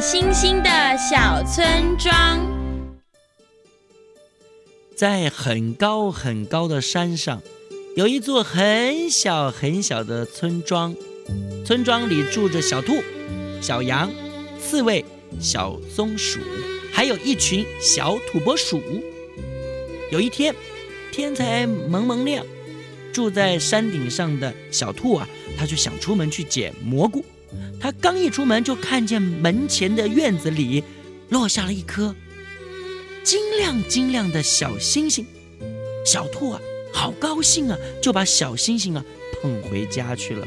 星星的小村庄。在很高很高的山上，有一座很小很小的村庄。村庄里住着小兔、小羊、刺猬、小松鼠，还有一群小土拨鼠。有一天，天才蒙蒙亮，住在山顶上的小兔啊，他就想出门去捡蘑菇。他刚一出门，就看见门前的院子里落下了一颗。晶亮晶亮的小星星，小兔啊，好高兴啊，就把小星星啊捧回家去了。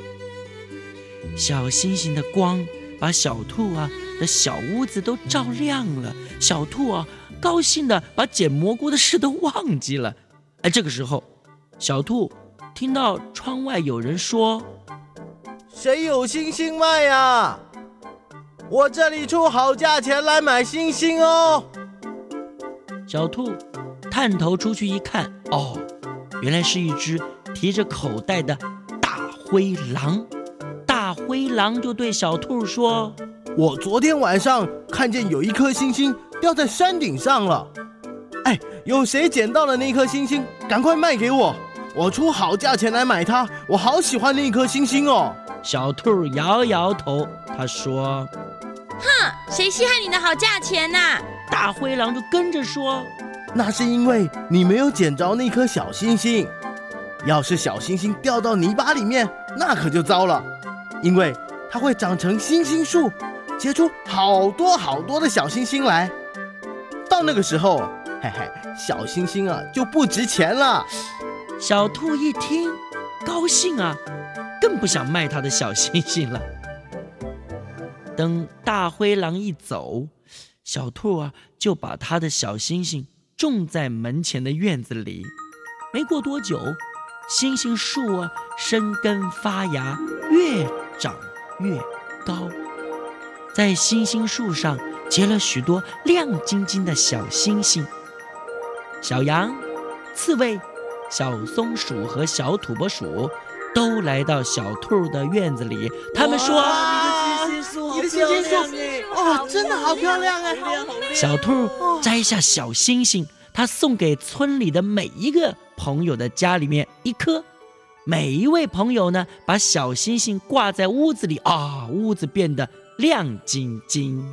小星星的光把小兔啊的小屋子都照亮了，小兔啊高兴的把捡蘑菇的事都忘记了。哎，这个时候，小兔听到窗外有人说：“谁有星星卖呀？我这里出好价钱来买星星哦。”小兔探头出去一看，哦，原来是一只提着口袋的大灰狼。大灰狼就对小兔说：“我昨天晚上看见有一颗星星掉在山顶上了。哎，有谁捡到了那颗星星？赶快卖给我，我出好价钱来买它。我好喜欢那颗星星哦。”小兔摇摇头，他说：“哼，谁稀罕你的好价钱呐？”大灰狼就跟着说：“那是因为你没有捡着那颗小星星。要是小星星掉到泥巴里面，那可就糟了，因为它会长成星星树，结出好多好多的小星星来。到那个时候，嘿嘿，小星星啊就不值钱了。”小兔一听，高兴啊，更不想卖他的小星星了。等大灰狼一走。小兔啊，就把他的小星星种在门前的院子里。没过多久，星星树啊，生根发芽，越长越高。在星星树上结了许多亮晶晶的小星星。小羊、刺猬、小松鼠和小土拨鼠都来到小兔的院子里。他们说。你的星星树哦，真的好漂亮哎！小兔摘下小星星，它送给村里的每一个朋友的家里面一颗。每一位朋友呢，把小星星挂在屋子里啊，屋子变得亮晶晶。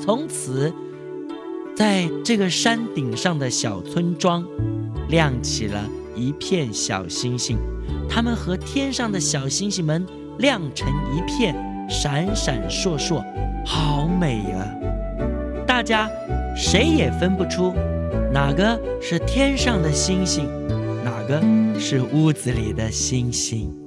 从此，在这个山顶上的小村庄，亮起了一片小星星，它们和天上的小星星们亮成一片。闪闪烁烁，好美呀！大家谁也分不出哪个是天上的星星，哪个是屋子里的星星。